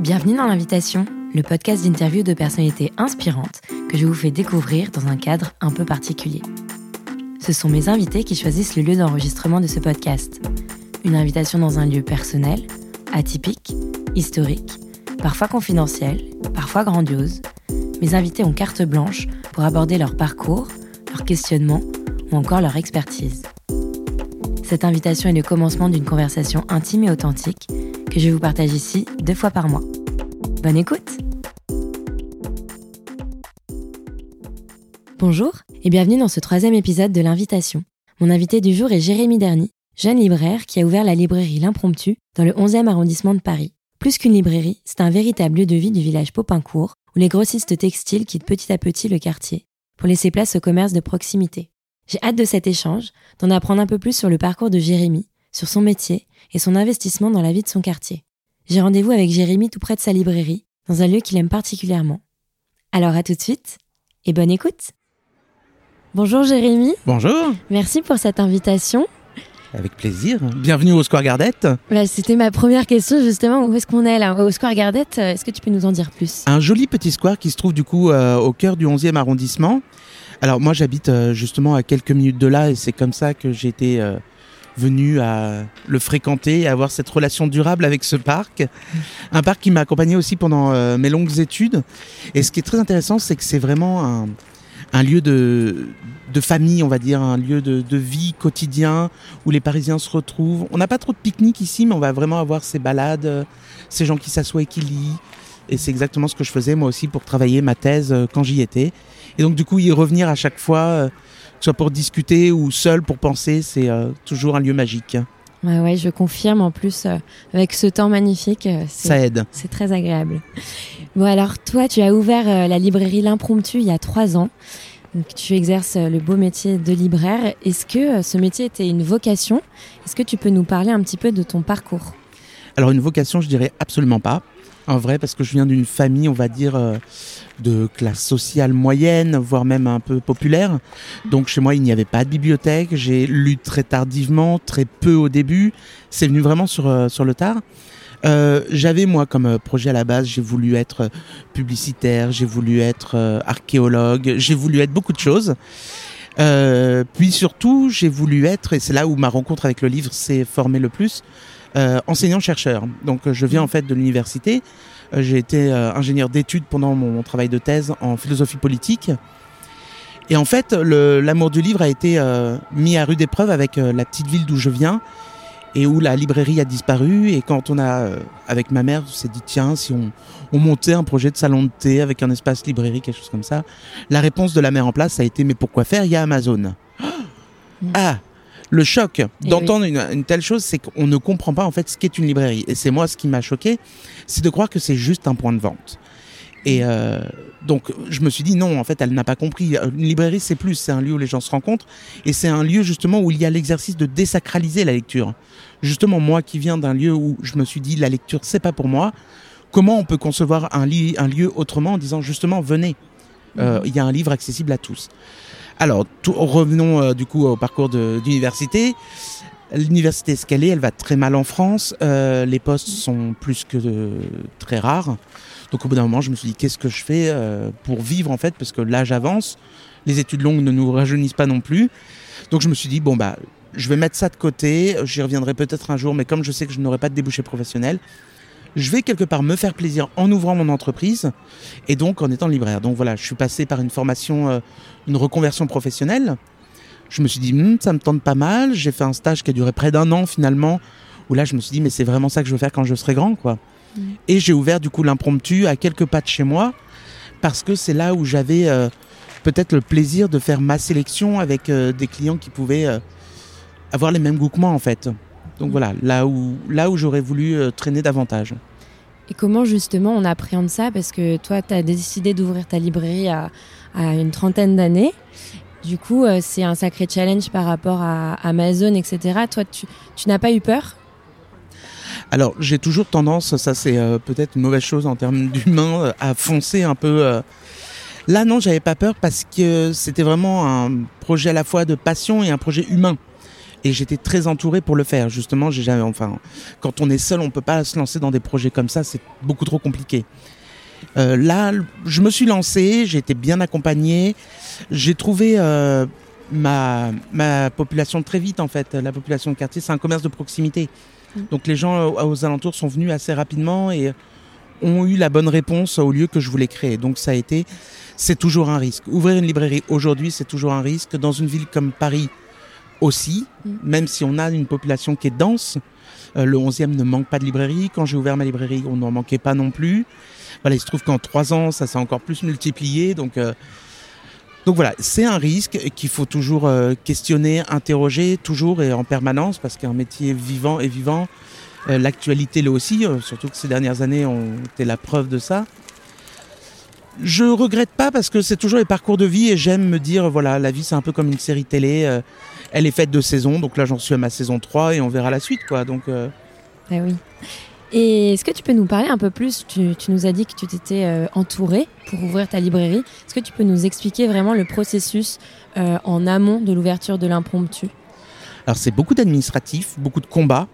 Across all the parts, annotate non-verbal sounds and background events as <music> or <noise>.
Bienvenue dans l'invitation, le podcast d'interview de personnalités inspirantes que je vous fais découvrir dans un cadre un peu particulier. Ce sont mes invités qui choisissent le lieu d'enregistrement de ce podcast. Une invitation dans un lieu personnel, atypique, historique, parfois confidentiel, parfois grandiose. Mes invités ont carte blanche pour aborder leur parcours, leur questionnement ou encore leur expertise. Cette invitation est le commencement d'une conversation intime et authentique que je vous partage ici deux fois par mois. Bonne écoute Bonjour et bienvenue dans ce troisième épisode de l'invitation. Mon invité du jour est Jérémy Derny, jeune libraire qui a ouvert la librairie L'Impromptu dans le 11e arrondissement de Paris. Plus qu'une librairie, c'est un véritable lieu de vie du village Popincourt où les grossistes textiles quittent petit à petit le quartier pour laisser place au commerce de proximité. J'ai hâte de cet échange, d'en apprendre un peu plus sur le parcours de Jérémy, sur son métier et son investissement dans la vie de son quartier. J'ai rendez-vous avec Jérémy tout près de sa librairie, dans un lieu qu'il aime particulièrement. Alors à tout de suite et bonne écoute. Bonjour Jérémy. Bonjour. Merci pour cette invitation. Avec plaisir. Bienvenue au Square Gardette. Bah, C'était ma première question justement. Où est-ce qu'on est là? Au Square Gardette, est-ce que tu peux nous en dire plus? Un joli petit square qui se trouve du coup euh, au cœur du 11e arrondissement. Alors moi j'habite euh, justement à quelques minutes de là et c'est comme ça que j'ai été euh, venu à le fréquenter et avoir cette relation durable avec ce parc. Un parc qui m'a accompagné aussi pendant euh, mes longues études. Et ce qui est très intéressant, c'est que c'est vraiment un, lieu de, famille, on va dire, un lieu de, de vie quotidien où les Parisiens se retrouvent. On n'a pas trop de pique-nique ici, mais on va vraiment avoir ces balades, euh, ces gens qui s'assoient et qui lisent. Et c'est exactement ce que je faisais moi aussi pour travailler ma thèse euh, quand j'y étais. Et donc du coup, y revenir à chaque fois, soit pour discuter ou seul pour penser, c'est euh, toujours un lieu magique. Ouais, ouais, je confirme en plus euh, avec ce temps magnifique. euh, c'est- Ça aide. C'est très agréable. Bon alors toi, tu as ouvert euh, la librairie L'Impromptu il y a trois ans. Donc, tu exerces le beau métier de libraire. Est-ce que ce métier était une vocation? Est-ce que tu peux nous parler un petit peu de ton parcours? Alors une vocation, je dirais absolument pas. En vrai, parce que je viens d'une famille, on va dire, euh, de classe sociale moyenne, voire même un peu populaire. Donc chez moi, il n'y avait pas de bibliothèque. J'ai lu très tardivement, très peu au début. C'est venu vraiment sur, euh, sur le tard. Euh, J'avais moi comme projet à la base, j'ai voulu être publicitaire, j'ai voulu être archéologue, j'ai voulu être beaucoup de choses. Puis surtout, j'ai voulu être, et c'est là où ma rencontre avec le livre s'est formée le plus, enseignant-chercheur. Donc euh, je viens en fait de l'université. Euh, J'ai été euh, ingénieur d'études pendant mon, mon travail de thèse en philosophie politique. Et en fait, l'amour du livre a été euh, mis à rude épreuve avec euh, la petite ville d'où je viens et où la librairie a disparu. Et quand on a, euh, avec ma mère, on s'est dit tiens, si on, on montait un projet de salon de thé avec un espace librairie, quelque chose comme ça, la réponse de la mère en place a été mais pourquoi faire? Il y a Amazon. Ah le choc d'entendre une, une telle chose, c'est qu'on ne comprend pas en fait ce qu'est une librairie. Et c'est moi ce qui m'a choqué, c'est de croire que c'est juste un point de vente. Et euh, donc je me suis dit non, en fait, elle n'a pas compris. Une librairie, c'est plus, c'est un lieu où les gens se rencontrent, et c'est un lieu justement où il y a l'exercice de désacraliser la lecture. Justement, moi qui viens d'un lieu où je me suis dit la lecture, c'est pas pour moi. Comment on peut concevoir un, li- un lieu autrement en disant justement venez, Euh, il y a un livre accessible à tous. Alors, tout- revenons euh, du coup au parcours d'université. L'université, est, elle va très mal en France. Euh, les postes sont plus que euh, très rares. Donc, au bout d'un moment, je me suis dit, qu'est-ce que je fais euh, pour vivre en fait? Parce que l'âge avance, les études longues ne nous rajeunissent pas non plus. Donc, je me suis dit, bon, bah, je vais mettre ça de côté. J'y reviendrai peut-être un jour, mais comme je sais que je n'aurai pas de débouché professionnel, je vais quelque part me faire plaisir en ouvrant mon entreprise et donc en étant libraire. Donc voilà, je suis passé par une formation, euh, une reconversion professionnelle. Je me suis dit, Hmm, ça me tente pas mal. J'ai fait un stage qui a duré près d'un an finalement, où là je me suis dit, mais c'est vraiment ça que je veux faire quand je serai grand, quoi. Et j'ai ouvert du coup l'impromptu à quelques pas de chez moi, parce que c'est là où j'avais euh, peut-être le plaisir de faire ma sélection avec euh, des clients qui pouvaient avoir les mêmes goûts que moi en fait. Donc voilà, là où, là où j'aurais voulu euh, traîner davantage. Et comment justement on appréhende ça? Parce que toi, tu as décidé d'ouvrir ta librairie à, à une trentaine d'années. Du coup, euh, c'est un sacré challenge par rapport à Amazon, etc. Toi, tu, tu n'as pas eu peur? Alors, j'ai toujours tendance, ça c'est euh, peut-être une mauvaise chose en termes d'humain, euh, à foncer un peu. euh. Là, non, j'avais pas peur parce que c'était vraiment un projet à la fois de passion et un projet humain. Et j'étais très entouré pour le faire. Justement, j'ai jamais, enfin, quand on est seul, on peut pas se lancer dans des projets comme ça. C'est beaucoup trop compliqué. Euh, là, je me suis lancé, j'ai été bien accompagné. J'ai trouvé euh, ma, ma population très vite, en fait. La population de quartier, c'est un commerce de proximité. Mm. Donc les gens aux, aux alentours sont venus assez rapidement et ont eu la bonne réponse au lieu que je voulais créer. Donc ça a été, c'est toujours un risque. Ouvrir une librairie aujourd'hui, c'est toujours un risque. Dans une ville comme Paris aussi, mm. même si on a une population qui est dense, euh, le 11e ne manque pas de librairie. Quand j'ai ouvert ma librairie, on n'en manquait pas non plus. Voilà, il se trouve qu'en trois ans, ça s'est encore plus multiplié. Donc, euh, donc voilà, c'est un risque qu'il faut toujours euh, questionner, interroger, toujours et en permanence, parce qu'un métier vivant et vivant, euh, l'actualité là aussi, surtout que ces dernières années ont été la preuve de ça. Je regrette pas parce que c'est toujours les parcours de vie et j'aime me dire voilà la vie c'est un peu comme une série télé euh, elle est faite de saisons donc là j'en suis à ma saison 3 et on verra la suite quoi donc ah oui. Et est-ce que tu peux nous parler un peu plus tu, tu, nous as dit que tu t'étais entouré pour ouvrir ta librairie. Est-ce que tu peux nous expliquer vraiment le processus en amont de l'ouverture de l'impromptu? Alors c'est beaucoup d'administratifs beaucoup de combats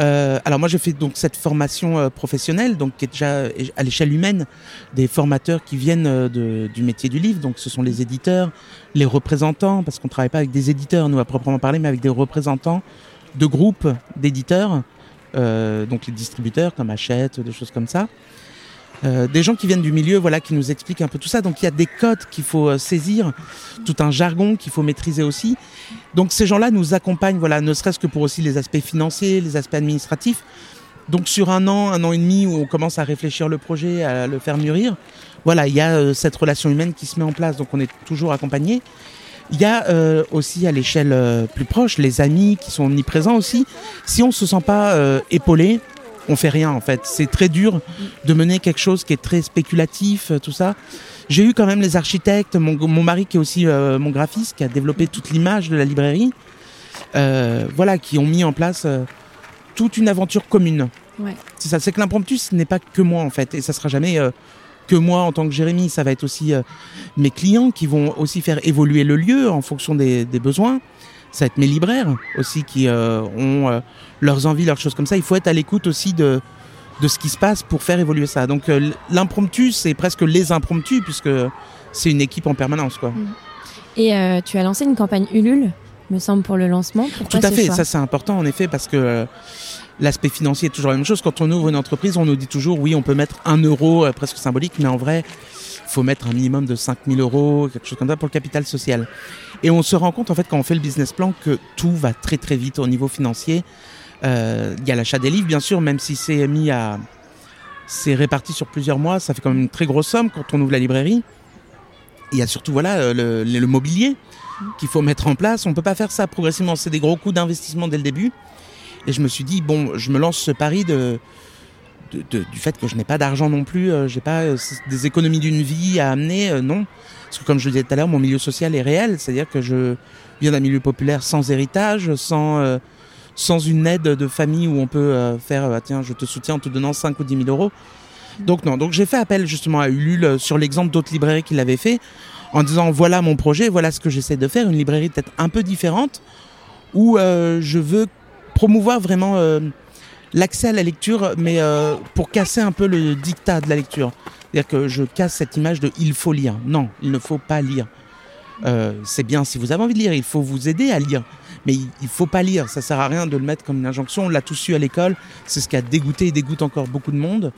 euh, alors moi, je fais donc cette formation euh, professionnelle, donc qui est déjà à l'échelle humaine, des formateurs qui viennent euh, du métier du livre. Donc ce sont les éditeurs, les représentants, parce qu'on travaille pas avec des éditeurs, nous à proprement parler, mais avec des représentants de groupes d'éditeurs, donc les distributeurs comme Hachette, des choses comme ça. Euh, des gens qui viennent du milieu, voilà, qui nous expliquent un peu tout ça. Donc il y a des codes qu'il faut euh, saisir, tout un jargon qu'il faut maîtriser aussi. Donc ces gens-là nous accompagnent, voilà, ne serait-ce que pour aussi les aspects financiers, les aspects administratifs. Donc sur un an, un an et demi où on commence à réfléchir le projet, à le faire mûrir, voilà, il y a euh, cette relation humaine qui se met en place. Donc on est toujours accompagné. Il y a aussi à l'échelle plus proche les amis qui sont omniprésents aussi. Si on se sent pas épaulé, on fait rien en fait. C'est très dur de mener quelque chose qui est très spéculatif, euh, tout ça. J'ai eu quand même les architectes, mon, mon mari qui est aussi euh, mon graphiste, qui a développé toute l'image de la librairie, euh, voilà, qui ont mis en place euh, toute une aventure commune. Ouais. C'est ça, c'est que l'impromptu, ce n'est pas que moi en fait, et ça sera jamais que moi en tant que Jérémy, ça va être aussi mes clients qui vont aussi faire évoluer le lieu en fonction des, des besoins ça va être mes libraires aussi qui euh, ont euh, leurs envies, leurs choses comme ça. Il faut être à l'écoute aussi de, de ce qui se passe pour faire évoluer ça. Donc euh, l'impromptu, c'est presque les impromptus puisque c'est une équipe en permanence. Quoi. Mmh. Et euh, tu as lancé une campagne Ulule, me semble, pour le lancement. Pourquoi Tout à fait, ça c'est important en effet parce que l'aspect financier est toujours la même chose. Quand on ouvre une entreprise, on nous dit toujours oui, on peut mettre un euro presque symbolique, mais en vrai, faut mettre un minimum de 5000 euros, quelque chose comme ça pour le capital social. Et on se rend compte en fait quand on fait le business plan que tout va très très vite au niveau financier. Euh, il y a l'achat des livres bien sûr, même si c'est mis à c'est réparti sur plusieurs mois, ça fait quand même une très grosse somme quand on ouvre la librairie. Il y a surtout voilà le, le, mobilier qu'il faut mettre en place. On peut pas faire ça progressivement. C'est des gros coûts d'investissement dès le début. Et je me suis dit bon, je me lance ce pari de, du fait que je n'ai pas d'argent non plus. Euh, J'ai pas euh, des économies d'une vie à amener, euh, non. Parce que comme je le disais tout à l'heure, mon milieu social est réel. C'est-à-dire que je viens d'un milieu populaire sans héritage, sans euh, sans une aide de famille où on peut faire euh, tiens, je te soutiens en te donnant 5 ou 10 000 euros. Donc non, donc j'ai fait appel justement à Ulule sur l'exemple d'autres librairies qui l'avaient fait, en disant voilà mon projet, voilà ce que j'essaie de faire, une librairie peut-être un peu différente, où je veux promouvoir vraiment l'accès à la lecture, mais euh, pour casser un peu le dictat de la lecture. C'est-à-dire que je casse cette image de il faut lire. Non, il ne faut pas lire. Euh, c'est bien si vous avez envie de lire, il faut vous aider à lire. Mais il, il faut pas lire, ça sert à rien de le mettre comme une injonction. On l'a tous su à l'école, c'est ce qui a dégoûté et dégoûte encore beaucoup de monde.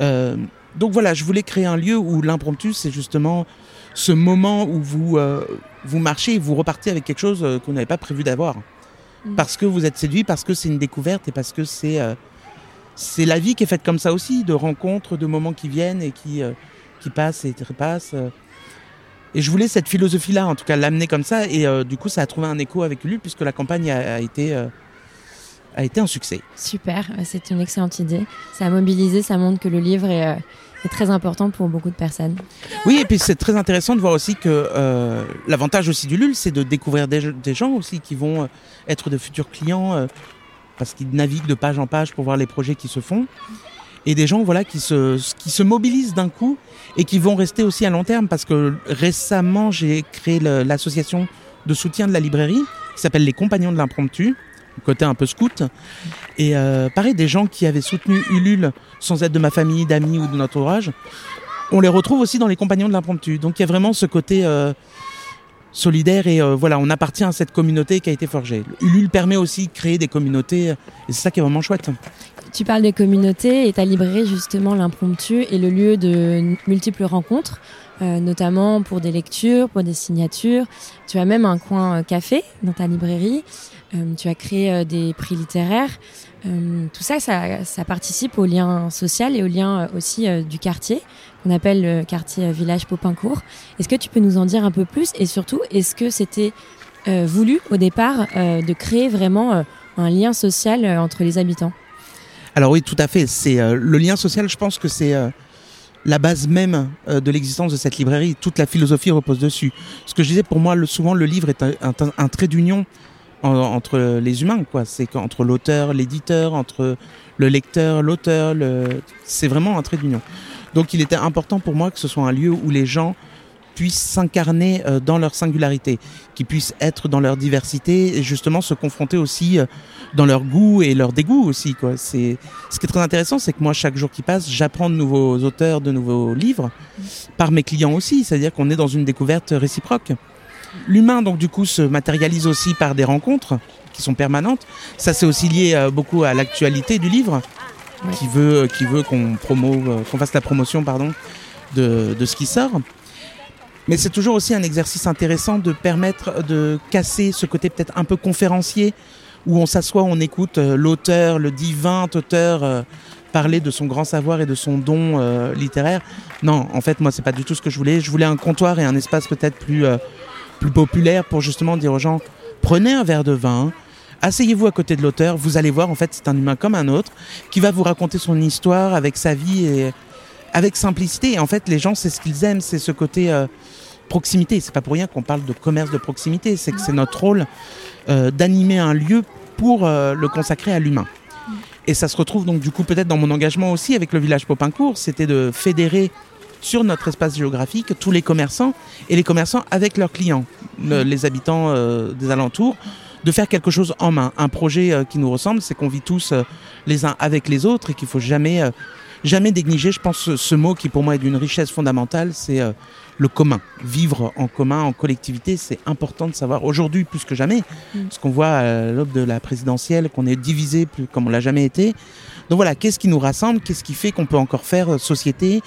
Euh, donc voilà, je voulais créer un lieu où l'impromptu, c'est justement ce moment où vous, vous marchez et vous repartez avec quelque chose qu'on n'avait pas prévu d'avoir. Mmh. Parce que vous êtes séduit, parce que c'est une découverte et parce que c'est euh, c'est la vie qui est faite comme ça aussi, de rencontres, de moments qui viennent et qui, euh, qui passent et repassent. Euh. Et je voulais cette philosophie-là, en tout cas, l'amener comme ça. Et euh, du coup, ça a trouvé un écho avec lui, puisque la campagne a, a été euh, a été un succès. Super, c'est une excellente idée. Ça a mobilisé, ça montre que le livre est, euh, est très important pour beaucoup de personnes. Oui, et puis c'est très intéressant de voir aussi que euh, l'avantage aussi du LUL, c'est de découvrir des, gens aussi qui vont euh, être de futurs clients euh, parce qu'ils naviguent de page en page pour voir les projets qui se font. Et des gens voilà, qui, se, qui se mobilisent d'un coup et qui vont rester aussi à long terme parce que récemment j'ai créé l'association de soutien de la librairie qui s'appelle Les Compagnons de l'Impromptu, côté un peu scout. Et euh, pareil, des gens qui avaient soutenu Ulule sans être de ma famille, d'amis ou de notre entourage, on les retrouve aussi dans Les Compagnons de l'Impromptu. Donc il y a vraiment ce côté euh, solidaire et euh, voilà, on appartient à cette communauté qui a été forgée. Ulule permet aussi de créer des communautés et c'est ça qui est vraiment chouette. Tu parles des communautés et ta librairie justement l'impromptu est le lieu de multiples rencontres. Euh, notamment pour des lectures, pour des signatures. Tu as même un coin euh, café dans ta librairie. Euh, tu as créé des prix littéraires. tout ça, ça, participe au lien social et au lien aussi du quartier, qu'on appelle le quartier village Popincourt. Est-ce que tu peux nous en dire un peu plus? Et surtout, est-ce que c'était voulu au départ de créer vraiment un lien social entre les habitants? Alors oui, tout à fait. C'est le lien social. Je pense que c'est la base même euh, de l'existence de cette librairie. Toute la philosophie repose dessus. Ce que je disais, pour moi, souvent, le livre est un, trait d'union entre les humains. quoi. C'est entre l'auteur, l'éditeur, entre le lecteur, l'auteur. C'est vraiment un trait d'union. Donc il était important pour moi que ce soit un lieu où les gens puissent s'incarner euh, dans leur singularité, qui puissent être dans leur diversité et justement se confronter aussi euh, dans leur goût et leur dégoût aussi. Quoi. C'est, ce qui est très intéressant, c'est que moi, chaque jour qui passe, j'apprends de nouveaux auteurs, de nouveaux livres, par mes clients aussi, c'est-à-dire qu'on est dans une découverte réciproque. L'humain, donc du coup, se matérialise aussi par des rencontres qui sont permanentes. Ça, c'est aussi lié euh, beaucoup à l'actualité du livre, qui veut, qui veut qu'on promo, qu'on fasse la promotion, pardon, de, de ce qui sort. Mais c'est toujours aussi un exercice intéressant de permettre de casser ce côté peut-être un peu conférencier où on s'assoit, on écoute euh, l'auteur, le divin auteur euh, parler de son grand savoir et de son don euh, littéraire. Non, en fait, moi, c'est pas du tout ce que je voulais. Je voulais un comptoir et un espace peut-être plus, plus populaire pour justement dire aux gens prenez un verre de vin, asseyez-vous à côté de l'auteur, vous allez voir, en fait, c'est un humain comme un autre qui va vous raconter son histoire avec sa vie et avec simplicité. Et en fait, les gens, c'est ce qu'ils aiment, c'est ce côté proximité. C'est pas pour rien qu'on parle de commerce de proximité. C'est que c'est notre rôle euh, d'animer un lieu pour euh, le consacrer à l'humain. Et ça se retrouve donc du coup peut-être dans mon engagement aussi avec le village Popincourt, c'était de fédérer sur notre espace géographique tous les commerçants et les commerçants avec leurs clients, les habitants euh, des alentours, de faire quelque chose en main, un projet qui nous ressemble, c'est qu'on vit tous les uns avec les autres et qu'il faut jamais jamais négliger, je pense, ce mot qui pour moi est d'une richesse fondamentale, c'est euh, le commun. Vivre en commun, en collectivité, c'est important de savoir aujourd'hui plus que jamais, mm. ce qu'on voit à l'aube de la présidentielle, qu'on est divisé plus comme on l'a jamais été. Donc voilà, qu'est-ce qui nous rassemble? Qu'est-ce qui fait qu'on peut encore faire euh, société?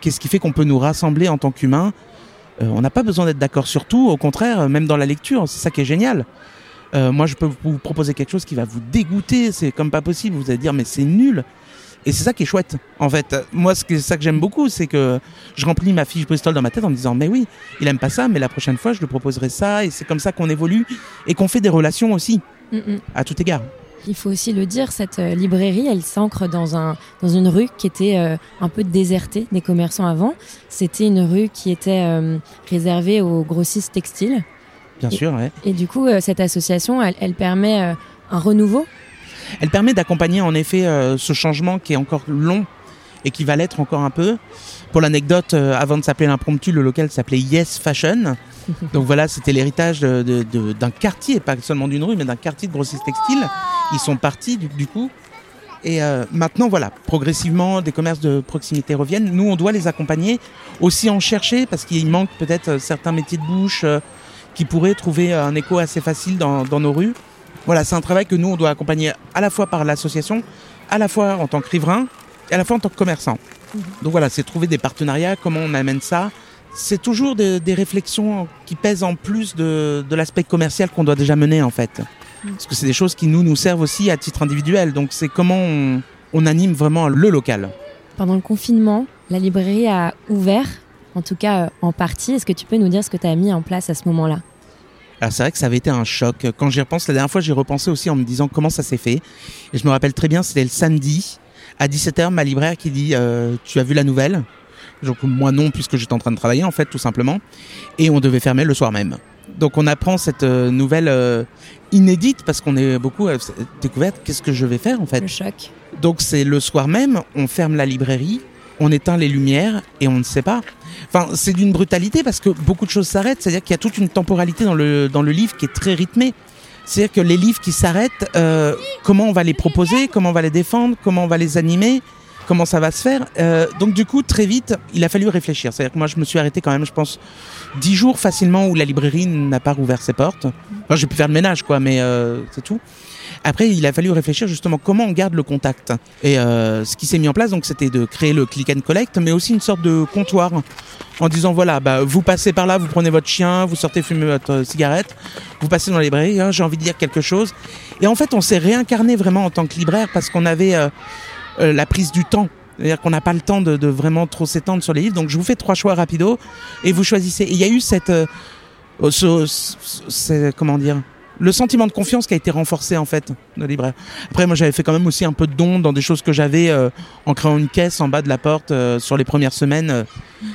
Qu'est-ce qui fait qu'on peut nous rassembler en tant qu'humains? Euh, On n'a pas besoin d'être d'accord sur tout, au contraire, même dans la lecture, c'est ça qui est génial. moi, je peux vous proposer quelque chose qui va vous dégoûter, c'est comme pas possible. Vous allez dire, mais c'est nul. Et c'est ça qui est chouette, en fait. Moi, c'est ça que j'aime beaucoup, c'est que je remplis ma fiche Bristol dans ma tête en me disant, mais oui, il aime pas ça, mais la prochaine fois, je lui proposerai ça. Et c'est comme ça qu'on évolue et qu'on fait des relations aussi, mm, mm. à tout égard. Il faut aussi le dire, cette euh, librairie, elle s'ancre dans, un, dans une rue qui était euh, un peu désertée des commerçants avant. C'était une rue qui était euh, réservée aux grossistes textiles. Bien sûr, ouais. Et du coup, cette association, elle, elle permet un renouveau elle permet d'accompagner en effet euh, ce changement qui est encore long et qui va l'être encore un peu. Pour l'anecdote, euh, avant de s'appeler l'impromptu, le local s'appelait Yes Fashion. <laughs> Donc voilà, c'était l'héritage d'un quartier, pas seulement d'une rue, mais d'un quartier de grossistes textiles. Ils sont partis du, coup. Et euh, maintenant, voilà, progressivement, des commerces de proximité reviennent. Nous, on doit les accompagner, aussi en chercher, parce qu'il manque peut-être certains métiers de bouche qui pourraient trouver un écho assez facile dans nos rues. Voilà, c'est un travail que nous, on doit accompagner à la fois par l'association, à la fois en tant que riverain et à la fois en tant que commerçant. Mhm. Donc voilà, c'est trouver des partenariats, comment on amène ça. C'est toujours des, réflexions qui pèsent en plus de, l'aspect commercial qu'on doit déjà mener en fait. Mhm. Parce que c'est des choses qui nous, nous servent aussi à titre individuel. Donc c'est comment on, on anime vraiment le local. Pendant le confinement, la librairie a ouvert, en tout cas euh, en partie. Est-ce que tu peux nous dire ce que tu as mis en place à ce moment-là? Alors c'est vrai que ça avait été un choc. Quand j'y repense, la dernière fois, j'ai repensé aussi en me disant comment ça s'est fait. Et je me rappelle très bien, c'était le samedi à 17h, ma libraire qui dit euh, Tu as vu la nouvelle? Donc moi non, puisque j'étais en train de travailler en fait, tout simplement. Et on devait fermer le soir même. Donc on apprend cette euh, nouvelle euh, inédite parce qu'on est beaucoup découverte. Qu'est-ce que je vais faire en fait? Le choc. Donc c'est le soir même, on ferme la librairie, on éteint les lumières et on ne sait pas. Enfin, c'est d'une brutalité parce que beaucoup de choses s'arrêtent. C'est-à-dire qu'il y a toute une temporalité dans le, dans le livre qui est très rythmée. C'est-à-dire que les livres qui s'arrêtent, euh, comment on va les proposer, comment on va les défendre, comment on va les animer, comment ça va se faire. Euh, donc du coup, très vite, il a fallu réfléchir. C'est-à-dire que moi, je me suis arrêté quand même, je pense, dix jours facilement où la librairie n'a pas rouvert ses portes. Enfin, j'ai pu faire le ménage, quoi, mais euh, c'est tout. Après, il a fallu réfléchir justement comment on garde le contact. Et euh, ce qui s'est mis en place, donc, c'était de créer le click and collect, mais aussi une sorte de comptoir en disant voilà, bah, vous passez par là, vous prenez votre chien, vous sortez fumer votre cigarette, vous passez dans la librairie, hein, j'ai envie de dire quelque chose. Et en fait, on s'est réincarné vraiment en tant que libraire parce qu'on avait euh, euh, la prise du temps. C'est-à-dire qu'on n'a pas le temps de, de vraiment trop s'étendre sur les livres. Donc je vous fais trois choix rapido et vous choisissez. Il y a eu cette, euh, ce- ce- comment dire, le sentiment de confiance qui a été renforcé en fait de libraire. Après, moi, j'avais fait quand même aussi un peu de dons dans des choses que j'avais euh, en créant une caisse en bas de la porte euh, sur les premières semaines. euh,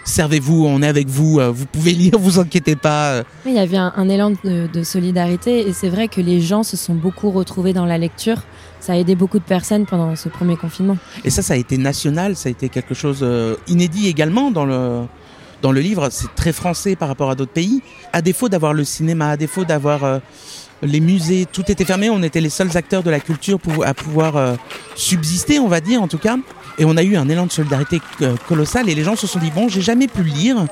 Servez-vous, on est avec vous, euh, vous pouvez lire, <laughs> vous inquiétez pas. euh. Il y avait un, un élan de, de solidarité et c'est vrai que les gens se sont beaucoup retrouvés dans la lecture. Ça a aidé beaucoup de personnes pendant ce premier confinement. Et ça, ça a été national, ça a été quelque chose euh, inédit également dans le dans le livre. C'est très français par rapport à d'autres pays. À défaut d'avoir le cinéma, à défaut d'avoir euh, les musées, tout était fermé. On était les seuls acteurs de la culture à pouvoir euh, subsister, on va dire en tout cas. Et on a eu un élan de solidarité euh, colossal. Et les gens se sont dit bon, j'ai jamais pu lire.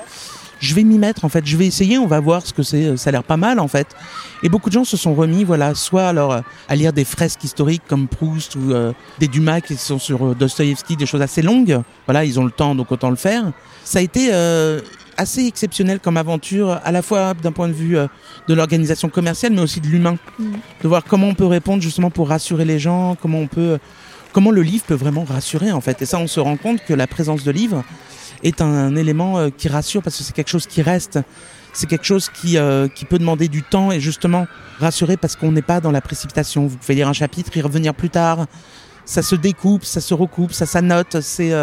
Je vais m'y mettre en fait. Je vais essayer. On va voir ce que c'est. Ça a l'air pas mal en fait. Et beaucoup de gens se sont remis, voilà, soit alors euh, à lire des fresques historiques comme Proust ou euh, des Dumas qui sont sur euh, Dostoïevski, des choses assez longues. Voilà, ils ont le temps, donc autant le faire. Ça a été euh, assez exceptionnel comme aventure, à la fois d'un point de vue euh, de l'organisation commerciale, mais aussi de l'humain. De voir comment on peut répondre justement pour rassurer les gens, comment on peut, comment le livre peut vraiment rassurer en fait. Et ça, on se rend compte que la présence de livres est un élément euh, qui rassure parce que c'est quelque chose qui reste. C'est quelque chose qui, euh, qui peut demander du temps et justement rassurer parce qu'on n'est pas dans la précipitation. Vous pouvez lire un chapitre, y revenir plus tard. Ça se découpe, ça se recoupe, ça s'annote. C'est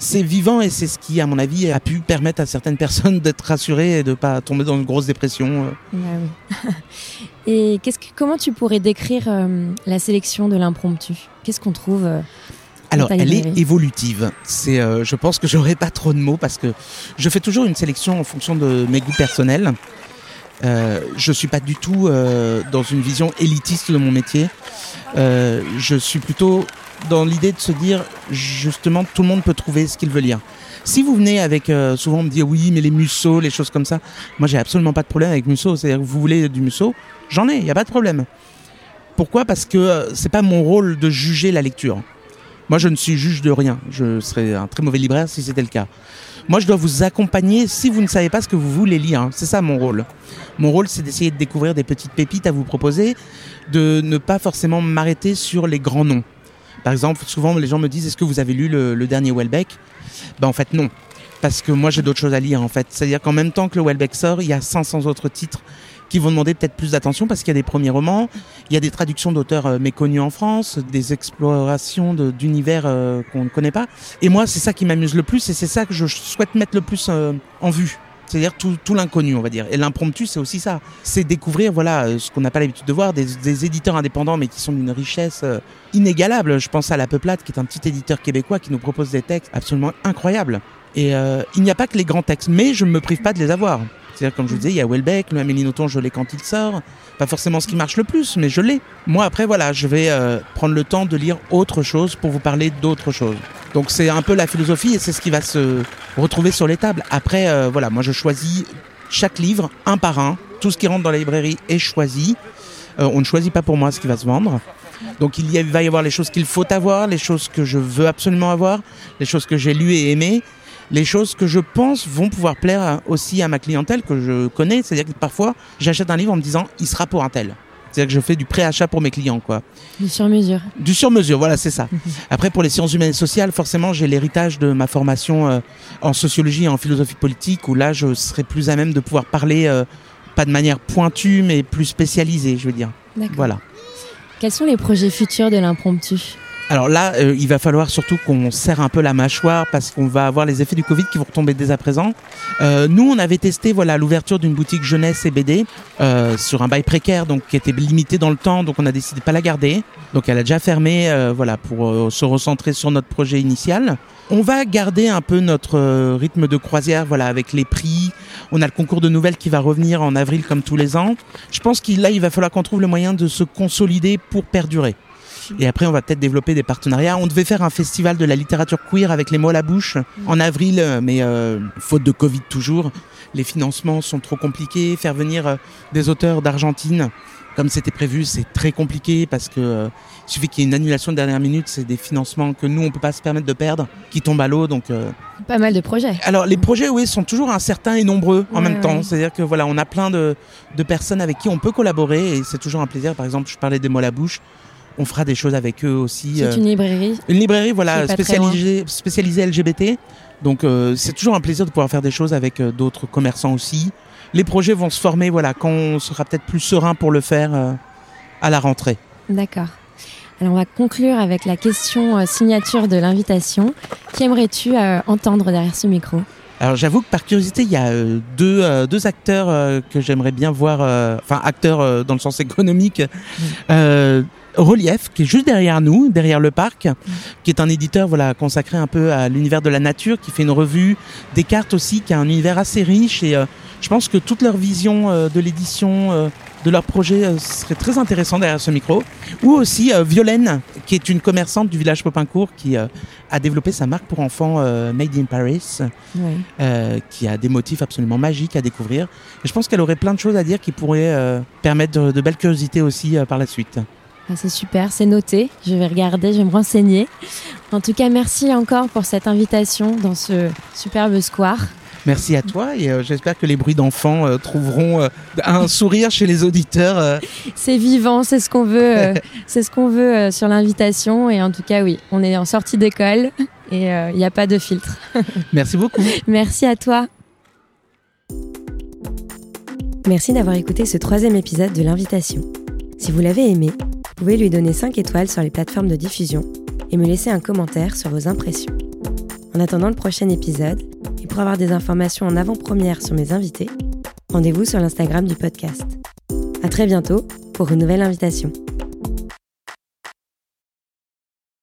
c'est vivant et c'est ce qui, à mon avis, a pu permettre à certaines personnes d'être rassurées et de pas tomber dans une grosse dépression. euh. Ah oui. <laughs> et qu'est-ce que, comment tu pourrais décrire euh, la sélection de l'impromptu? Qu'est-ce qu'on trouve euh, Alors, elle est évolutive. C'est, euh, je pense que j'aurai pas trop de mots parce que je fais toujours une sélection en fonction de mes goûts personnels. Euh, je suis pas du tout euh, dans une vision élitiste de mon métier. Euh, je suis plutôt dans l'idée de se dire justement tout le monde peut trouver ce qu'il veut lire. Si vous venez avec euh, souvent on me dit oui mais les Musso, les choses comme ça, moi j'ai absolument pas de problème avec Musso. C'est-à-dire que vous voulez du Musso, j'en ai, il y a pas de problème. Pourquoi? Parce que euh, c'est pas mon rôle de juger la lecture. Moi, je ne suis juge de rien. Je serais un très mauvais libraire si c'était le cas. Moi, je dois vous accompagner si vous ne savez pas ce que vous voulez lire. C'est ça mon rôle. Mon rôle, c'est d'essayer de découvrir des petites pépites à vous proposer, de ne pas forcément m'arrêter sur les grands noms. Par exemple, souvent les gens me disent est-ce que vous avez lu le, dernier Welbeck? Ben en fait non, parce que moi j'ai d'autres choses à lire en fait. C'est-à-dire qu'en même temps que le Welbeck sort, il y a 500 autres titres qui vont demander peut-être plus d'attention parce qu'il y a des premiers romans, il y a des traductions d'auteurs euh, méconnus en France, des explorations d'univers euh, qu'on ne connaît pas. Et moi, c'est ça qui m'amuse le plus et c'est ça que je souhaite mettre le plus euh, en vue. C'est-à-dire tout, l'inconnu, on va dire. Et l'impromptu, c'est aussi ça. C'est découvrir, voilà, euh, ce qu'on n'a pas l'habitude de voir, des, éditeurs indépendants, mais qui sont d'une richesse euh, inégalable. Je pense à La Peuplade, qui est un petit éditeur québécois qui nous propose des textes absolument incroyables. Et euh, il n'y a pas que les grands textes, mais je ne me prive pas de les avoir. C'est-à-dire, comme je vous disais, il y a Welbeck, le Amélie Nothomb, je l'ai quand il sort. Pas forcément ce qui marche le plus, mais je l'ai. Moi, après, voilà, je vais prendre le temps de lire autre chose pour vous parler d'autre chose. Donc, c'est un peu la philosophie et c'est ce qui va se retrouver sur les tables. Après, euh, voilà, moi, je choisis chaque livre, un par un. Tout ce qui rentre dans la librairie est choisi. Euh, on ne choisit pas pour moi ce qui va se vendre. Donc il va y avoir les choses qu'il faut avoir, les choses que je veux absolument avoir, les choses que j'ai lues et aimées, les choses que je pense vont pouvoir plaire aussi à ma clientèle que je connais. C'est-à-dire que parfois, j'achète un livre en me disant, il sera pour un tel. C'est-à-dire que je fais du préachat pour mes clients, quoi. Du sur-mesure. Du sur-mesure, voilà, c'est ça. <laughs> Après, pour les sciences humaines et sociales, forcément, j'ai l'héritage de ma formation euh, en sociologie et en philosophie politique, où là, je serai plus à même de pouvoir parler, euh, pas de manière pointue, mais plus spécialisée, je veux dire. D'accord. Voilà. Quels sont les projets futurs de l'impromptu? Alors là, euh, il va falloir surtout qu'on serre un peu la mâchoire parce qu'on va avoir les effets du Covid qui vont retomber dès à présent. Euh, nous, on avait testé voilà l'ouverture d'une boutique jeunesse et BD euh, sur un bail précaire, donc qui était limité dans le temps, donc on a décidé de pas la garder. Donc elle a déjà fermé, euh, voilà, pour euh, se recentrer sur notre projet initial. On va garder un peu notre euh, rythme de croisière, voilà, avec les prix. On a le concours de nouvelles qui va revenir en avril comme tous les ans. Je pense qu'il là, il va falloir qu'on trouve le moyen de se consolider pour perdurer. Et après, on va peut-être développer des partenariats. On devait faire un festival de la littérature queer avec les mots à la bouche en avril, mais euh, faute de Covid toujours, les financements sont trop compliqués. Faire venir euh, des auteurs d'Argentine, comme c'était prévu, c'est très compliqué parce que euh, il suffit qu'il y ait une annulation de dernière minute. C'est des financements que nous, on peut pas se permettre de perdre, qui tombent à l'eau. Donc, euh, Pas mal de projets. alors les projets, oui, sont toujours incertains et nombreux en Ouais, même temps. C'est-à-dire que voilà, on a plein de, de personnes avec qui on peut collaborer et c'est toujours un plaisir. Par exemple, je parlais des mots à la bouche. On fera des choses avec eux aussi. C'est euh, une librairie. une librairie, voilà, spécialisée, spécialisée LGBT. Donc euh, c'est toujours un plaisir de pouvoir faire des choses avec euh, d'autres commerçants aussi. Les projets vont se former, voilà, quand on sera peut-être plus serein pour le faire euh, à la rentrée. D'accord. Alors on va conclure avec la question signature de l'invitation. Qui aimerais-tu entendre derrière ce micro? Alors j'avoue que par curiosité, il y a deux, deux acteurs que j'aimerais bien voir, enfin acteurs dans le sens économique. Relief, qui est juste derrière nous, derrière le parc, qui est un éditeur voilà consacré un peu à l'univers de la nature, qui fait une revue, des cartes aussi, qui a un univers assez riche et euh, je pense que toute leur vision euh, de l'édition euh, de leur projet serait très intéressant derrière ce micro. Ou aussi Violaine, qui est une commerçante du village Popincourt, qui a développé sa marque pour enfants Made in Paris Oui. qui a des motifs absolument magiques à découvrir. Et je pense qu'elle aurait plein de choses à dire qui pourraient permettre de, de belles curiosités aussi par la suite. Ah, C'est super, c'est noté. Je vais regarder, je vais me renseigner. En tout cas, merci encore pour cette invitation dans ce superbe square. Merci à toi et euh, j'espère que les bruits d'enfants euh, trouveront euh, un sourire chez les auditeurs. euh. C'est vivant, c'est ce qu'on veut, euh, <laughs> c'est ce qu'on veut euh, sur l'invitation. Et en tout cas, oui, on est en sortie d'école et euh, il n'y a pas de filtre. <laughs> Merci beaucoup. Merci à toi. Merci d'avoir écouté ce troisième épisode de l'invitation. Si vous l'avez aimé, pouvez lui donner 5 étoiles sur les plateformes de diffusion et me laisser un commentaire sur vos impressions. En attendant le prochain épisode, et pour avoir des informations en avant-première sur mes invités, rendez-vous sur l'Instagram du podcast. À très bientôt pour une nouvelle invitation.